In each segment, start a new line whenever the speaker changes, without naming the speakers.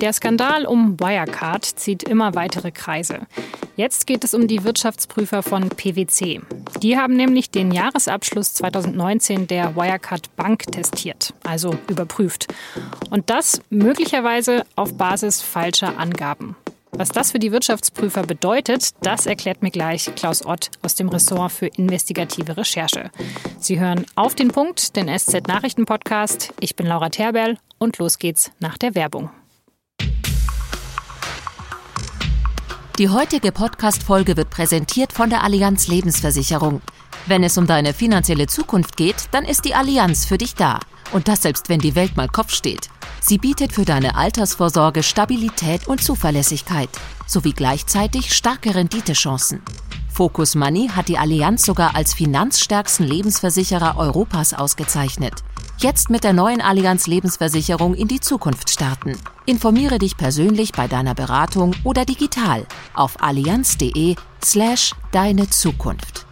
Der Skandal um Wirecard zieht immer weitere Kreise. Jetzt geht es um die Wirtschaftsprüfer von PwC. Die haben nämlich den Jahresabschluss 2019 der Wirecard Bank testiert, also überprüft. Und das möglicherweise auf Basis falscher Angaben. Was das für die Wirtschaftsprüfer bedeutet, das erklärt mir gleich Klaus Ott aus dem Ressort für investigative Recherche. Sie hören auf den Punkt, den SZ Nachrichten Podcast. Ich bin Laura Terberl und los geht's nach der Werbung.
Die heutige Podcast-Folge wird präsentiert von der Allianz Lebensversicherung. Wenn es um deine finanzielle Zukunft geht, dann ist die Allianz für dich da. Und das selbst, wenn die Welt mal Kopf steht. Sie bietet für deine Altersvorsorge Stabilität und Zuverlässigkeit sowie gleichzeitig starke Renditechancen. Focus Money hat die Allianz sogar als finanzstärksten Lebensversicherer Europas ausgezeichnet. Jetzt mit der neuen Allianz Lebensversicherung in die Zukunft starten. Informiere dich persönlich bei deiner Beratung oder digital auf allianz.de slash deine Zukunft.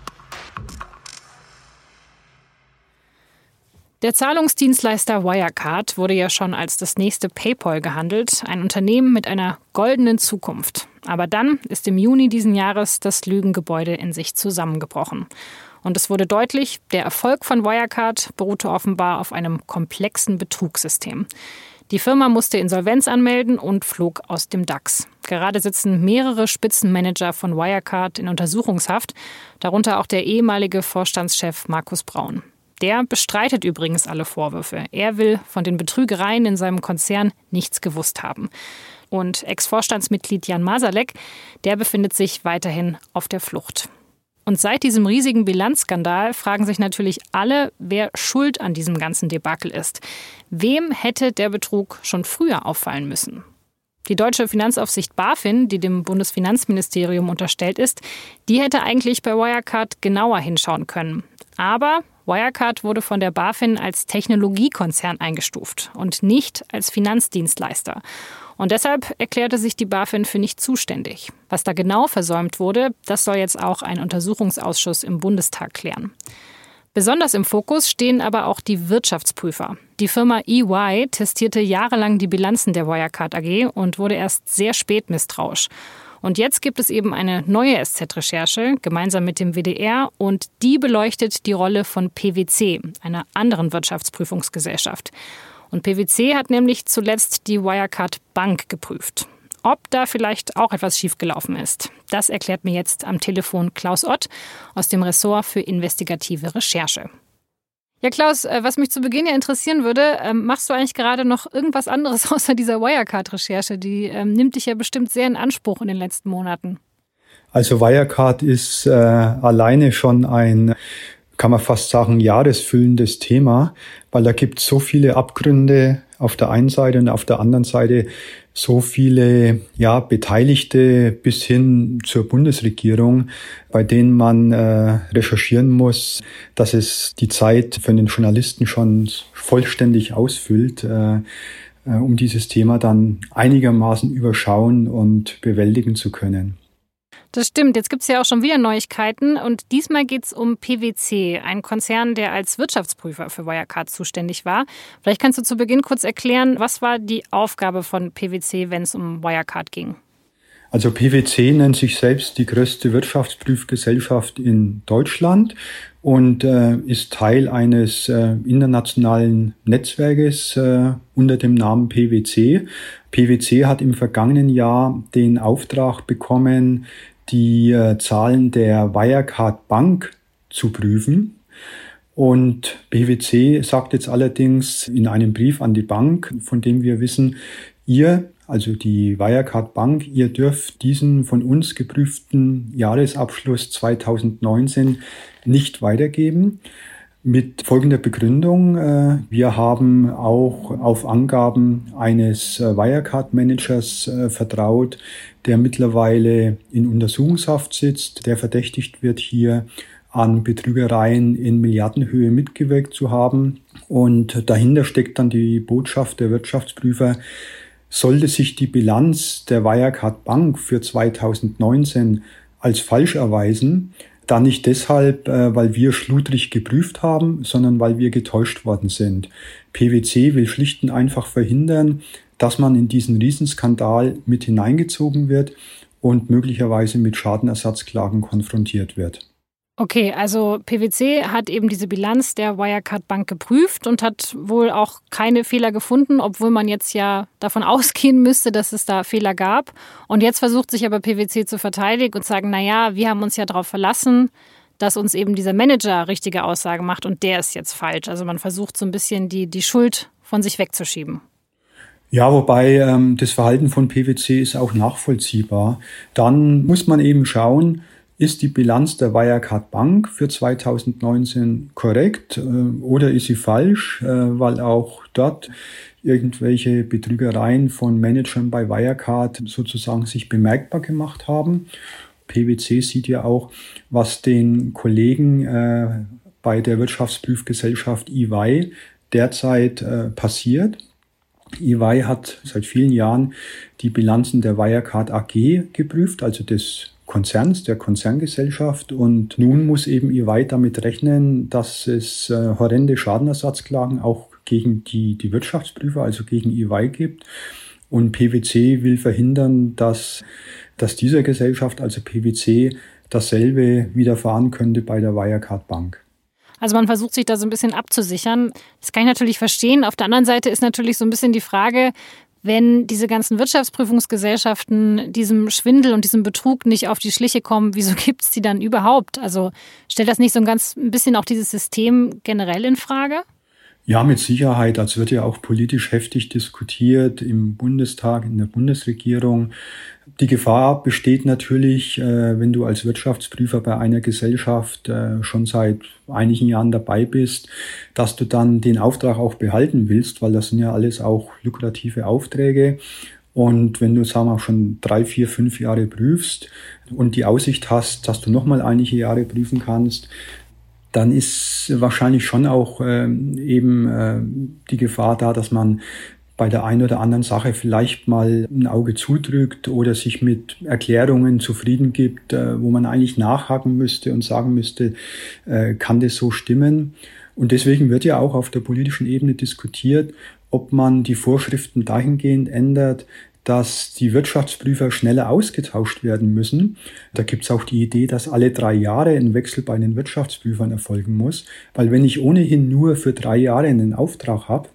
Der Zahlungsdienstleister Wirecard wurde ja schon als das nächste PayPal gehandelt, ein Unternehmen mit einer goldenen Zukunft. Aber dann ist im Juni diesen Jahres das Lügengebäude in sich zusammengebrochen. Und es wurde deutlich, der Erfolg von Wirecard beruhte offenbar auf einem komplexen Betrugssystem. Die Firma musste Insolvenz anmelden und flog aus dem DAX. Gerade sitzen mehrere Spitzenmanager von Wirecard in Untersuchungshaft, darunter auch der ehemalige Vorstandschef Markus Braun. Der bestreitet übrigens alle Vorwürfe. Er will von den Betrügereien in seinem Konzern nichts gewusst haben. Und Ex-Vorstandsmitglied Jan Masalek, der befindet sich weiterhin auf der Flucht. Und seit diesem riesigen Bilanzskandal fragen sich natürlich alle, wer schuld an diesem ganzen Debakel ist. Wem hätte der Betrug schon früher auffallen müssen? Die deutsche Finanzaufsicht BaFin, die dem Bundesfinanzministerium unterstellt ist, die hätte eigentlich bei Wirecard genauer hinschauen können. Aber Wirecard wurde von der BaFin als Technologiekonzern eingestuft und nicht als Finanzdienstleister. Und deshalb erklärte sich die BaFin für nicht zuständig. Was da genau versäumt wurde, das soll jetzt auch ein Untersuchungsausschuss im Bundestag klären. Besonders im Fokus stehen aber auch die Wirtschaftsprüfer. Die Firma EY testierte jahrelang die Bilanzen der Wirecard AG und wurde erst sehr spät misstrauisch. Und jetzt gibt es eben eine neue SZ-Recherche gemeinsam mit dem WDR und die beleuchtet die Rolle von PwC, einer anderen Wirtschaftsprüfungsgesellschaft. Und PwC hat nämlich zuletzt die Wirecard Bank geprüft. Ob da vielleicht auch etwas schiefgelaufen ist, das erklärt mir jetzt am Telefon Klaus Ott aus dem Ressort für investigative Recherche. Ja, Klaus, äh, was mich zu Beginn ja interessieren würde, ähm, machst du eigentlich gerade noch irgendwas anderes außer dieser Wirecard-Recherche? Die ähm, nimmt dich ja bestimmt sehr in Anspruch in den letzten Monaten.
Also Wirecard ist äh, alleine schon ein kann man fast sagen, jahresfüllendes Thema, weil da gibt es so viele Abgründe auf der einen Seite und auf der anderen Seite so viele ja, Beteiligte bis hin zur Bundesregierung, bei denen man äh, recherchieren muss, dass es die Zeit für den Journalisten schon vollständig ausfüllt, äh, äh um dieses Thema dann einigermaßen überschauen und bewältigen zu können.
Das stimmt. Jetzt gibt es ja auch schon wieder Neuigkeiten. Und diesmal geht es um PwC, ein Konzern, der als Wirtschaftsprüfer für Wirecard zuständig war. Vielleicht kannst du zu Beginn kurz erklären, was war die Aufgabe von PwC, wenn es um Wirecard ging?
Also PwC nennt sich selbst die größte Wirtschaftsprüfgesellschaft in Deutschland und äh, ist Teil eines äh, internationalen Netzwerkes äh, unter dem Namen PwC. PwC hat im vergangenen Jahr den Auftrag bekommen, die äh, Zahlen der Wirecard Bank zu prüfen. Und BWC sagt jetzt allerdings in einem Brief an die Bank, von dem wir wissen, ihr, also die Wirecard Bank, ihr dürft diesen von uns geprüften Jahresabschluss 2019 nicht weitergeben. Mit folgender Begründung. Äh, wir haben auch auf Angaben eines äh, Wirecard-Managers äh, vertraut, der mittlerweile in Untersuchungshaft sitzt, der verdächtigt wird, hier an Betrügereien in Milliardenhöhe mitgewirkt zu haben. Und dahinter steckt dann die Botschaft der Wirtschaftsprüfer, sollte sich die Bilanz der Wirecard Bank für 2019 als falsch erweisen, dann nicht deshalb, äh, weil wir schludrig geprüft haben, sondern weil wir getäuscht worden sind. PwC will schlicht und einfach verhindern, dass man in diesen Riesenskandal mit hineingezogen wird und möglicherweise mit Schadenersatzklagen konfrontiert wird.
Okay, also PwC hat eben diese Bilanz der Wirecard Bank geprüft und hat wohl auch keine Fehler gefunden, obwohl man jetzt ja davon ausgehen müsste, dass es da Fehler gab. Und jetzt versucht sich aber PwC zu verteidigen und sagen, na ja, wir haben uns ja darauf verlassen, dass uns eben dieser Manager richtige Aussagen macht und der ist jetzt falsch. Also man versucht so ein bisschen die, die Schuld von sich wegzuschieben.
Ja, wobei ähm, das Verhalten von PwC ist auch nachvollziehbar. Dann muss man eben schauen, ist die Bilanz der Wirecard Bank für 2019 korrekt äh, oder ist sie falsch, äh, weil auch dort irgendwelche Betrügereien von Managern bei Wirecard sozusagen sich bemerkbar gemacht haben. PwC sieht ja auch, was den Kollegen äh, bei der Wirtschaftsprüfgesellschaft EY derzeit passiert. EY hat seit vielen Jahren die Bilanzen der Wirecard AG geprüft, also des Konzerns, der Konzerngesellschaft. Und nun muss eben EY damit rechnen, dass es äh, horrende Schadenersatzklagen auch gegen die, die Wirtschaftsprüfer, also gegen EY gibt. Und PwC will verhindern, dass, dass dieser Gesellschaft, also PwC, dasselbe widerfahren könnte bei der Wirecard Bank.
Also man versucht sich da so ein bisschen abzusichern. Das kann ich natürlich verstehen. Auf der anderen Seite ist natürlich so ein bisschen die Frage, wenn diese ganzen Wirtschaftsprüfungsgesellschaften diesem Schwindel und diesem Betrug nicht auf die Schliche kommen, wieso gibt es die dann überhaupt? Also stellt das nicht so ein ganz ein bisschen auch dieses System generell in Frage?
Ja, mit Sicherheit. Also wird ja auch politisch heftig diskutiert im Bundestag, in der Bundesregierung. Die Gefahr besteht natürlich, äh, wenn du als Wirtschaftsprüfer bei einer Gesellschaft äh, schon seit einigen Jahren dabei bist, dass du dann den Auftrag auch behalten willst, weil das sind ja alles auch lukrative Aufträge. Und wenn du, sagen wir, schon drei, vier, fünf Jahre prüfst und die Aussicht hast, dass du nochmal einige Jahre prüfen kannst, dann ist wahrscheinlich schon auch ähm, eben äh, die Gefahr da, dass man bei der einen oder anderen Sache vielleicht mal ein Auge zudrückt oder sich mit Erklärungen zufrieden gibt, äh, wo man eigentlich nachhaken müsste und sagen müsste, äh, kann das so stimmen? Und deswegen wird ja auch auf der politischen Ebene diskutiert, ob man die Vorschriften dahingehend ändert, dass die Wirtschaftsprüfer schneller ausgetauscht werden müssen. Da gibt es auch die Idee, dass alle drei Jahre ein Wechsel bei den Wirtschaftsprüfern erfolgen muss. Weil wenn ich ohnehin nur für drei Jahre einen Auftrag habe,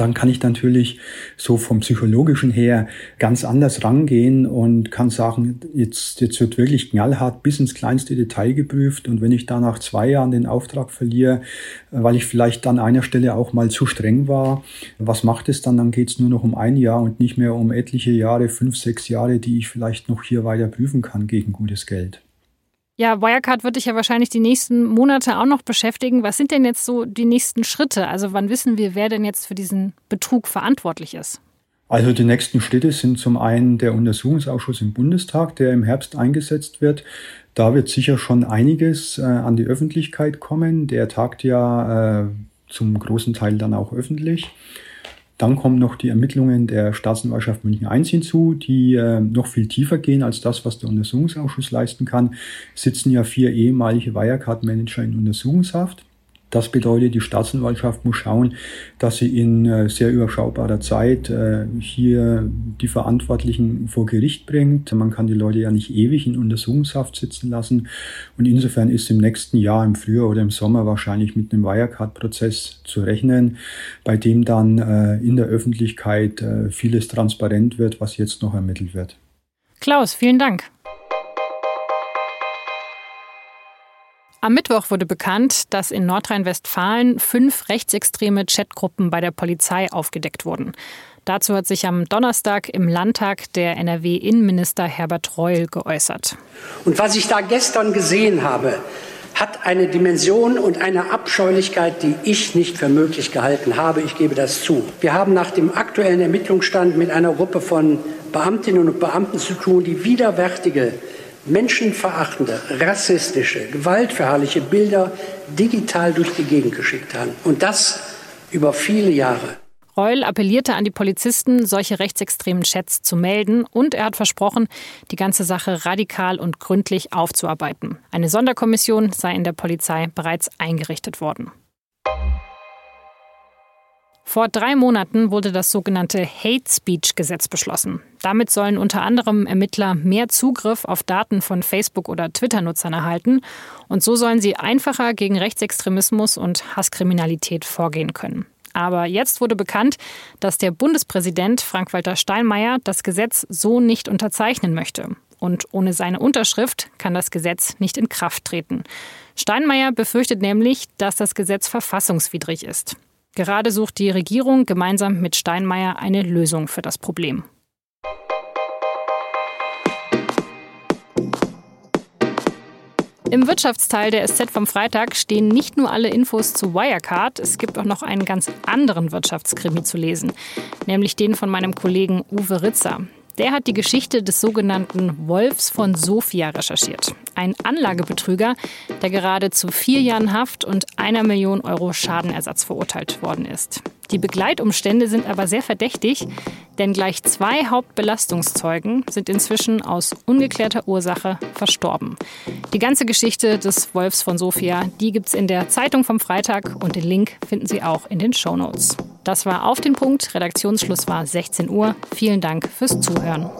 dann kann ich natürlich so vom psychologischen her ganz anders rangehen und kann sagen, jetzt, jetzt wird wirklich knallhart bis ins kleinste Detail geprüft. Und wenn ich da nach zwei Jahren den Auftrag verliere, weil ich vielleicht an einer Stelle auch mal zu streng war, was macht es dann? Dann geht es nur noch um ein Jahr und nicht mehr um etliche Jahre, fünf, sechs Jahre, die ich vielleicht noch hier weiter prüfen kann gegen gutes Geld.
Ja, Wirecard wird dich ja wahrscheinlich die nächsten Monate auch noch beschäftigen. Was sind denn jetzt so die nächsten Schritte? Also wann wissen wir, wer denn jetzt für diesen Betrug verantwortlich ist?
Also die nächsten Schritte sind zum einen der Untersuchungsausschuss im Bundestag, der im Herbst eingesetzt wird. Da wird sicher schon einiges äh, an die Öffentlichkeit kommen. Der tagt ja äh, zum großen Teil dann auch öffentlich. Dann kommen noch die Ermittlungen der Staatsanwaltschaft München I hinzu, die äh, noch viel tiefer gehen als das, was der Untersuchungsausschuss leisten kann. Sitzen ja vier ehemalige Wirecard-Manager in Untersuchungshaft. Das bedeutet, die Staatsanwaltschaft muss schauen, dass sie in äh, sehr überschaubarer Zeit äh, hier die Verantwortlichen vor Gericht bringt. Man kann die Leute ja nicht ewig in Untersuchungshaft sitzen lassen. Und insofern ist im nächsten Jahr, im Frühjahr oder im Sommer wahrscheinlich mit einem Wirecard-Prozess zu rechnen, bei dem dann äh, in der Öffentlichkeit vieles transparent wird, was jetzt noch ermittelt wird.
Klaus, vielen Dank. Am Mittwoch wurde bekannt, dass in Nordrhein-Westfalen fünf rechtsextreme Chatgruppen bei der Polizei aufgedeckt wurden. Dazu hat sich am Donnerstag im Landtag der NRW-Innenminister Herbert Reul geäußert.
Und was ich da gestern gesehen habe, hat eine Dimension und eine Abscheulichkeit, die ich nicht für möglich gehalten habe. Ich gebe das zu. Wir haben nach dem aktuellen Ermittlungsstand mit einer Gruppe von Beamtinnen und Beamten zu tun, die widerwärtige menschenverachtende, rassistische, gewaltverherrliche Bilder digital durch die Gegend geschickt haben. Und das über viele Jahre.
Reul appellierte an die Polizisten, solche rechtsextremen Chats zu melden und er hat versprochen, die ganze Sache radikal und gründlich aufzuarbeiten. Eine Sonderkommission sei in der Polizei bereits eingerichtet worden. Vor drei Monaten wurde das sogenannte Hate Speech Gesetz beschlossen. Damit sollen unter anderem Ermittler mehr Zugriff auf Daten von Facebook- oder Twitter-Nutzern erhalten. Und so sollen sie einfacher gegen Rechtsextremismus und Hasskriminalität vorgehen können. Aber jetzt wurde bekannt, dass der Bundespräsident Frank-Walter Steinmeier das Gesetz so nicht unterzeichnen möchte. Und ohne seine Unterschrift kann das Gesetz nicht in Kraft treten. Steinmeier befürchtet nämlich, dass das Gesetz verfassungswidrig ist. Gerade sucht die Regierung gemeinsam mit Steinmeier eine Lösung für das Problem. Im Wirtschaftsteil der SZ vom Freitag stehen nicht nur alle Infos zu Wirecard, es gibt auch noch einen ganz anderen Wirtschaftskrimi zu lesen, nämlich den von meinem Kollegen Uwe Ritzer. Der hat die Geschichte des sogenannten Wolfs von Sofia recherchiert. Ein Anlagebetrüger, der gerade zu vier Jahren Haft und einer Million Euro Schadenersatz verurteilt worden ist. Die Begleitumstände sind aber sehr verdächtig, denn gleich zwei Hauptbelastungszeugen sind inzwischen aus ungeklärter Ursache verstorben. Die ganze Geschichte des Wolfs von Sofia, die gibt's in der Zeitung vom Freitag und den Link finden Sie auch in den Show Notes. Das war auf den Punkt. Redaktionsschluss war 16 Uhr. Vielen Dank fürs Zuhören.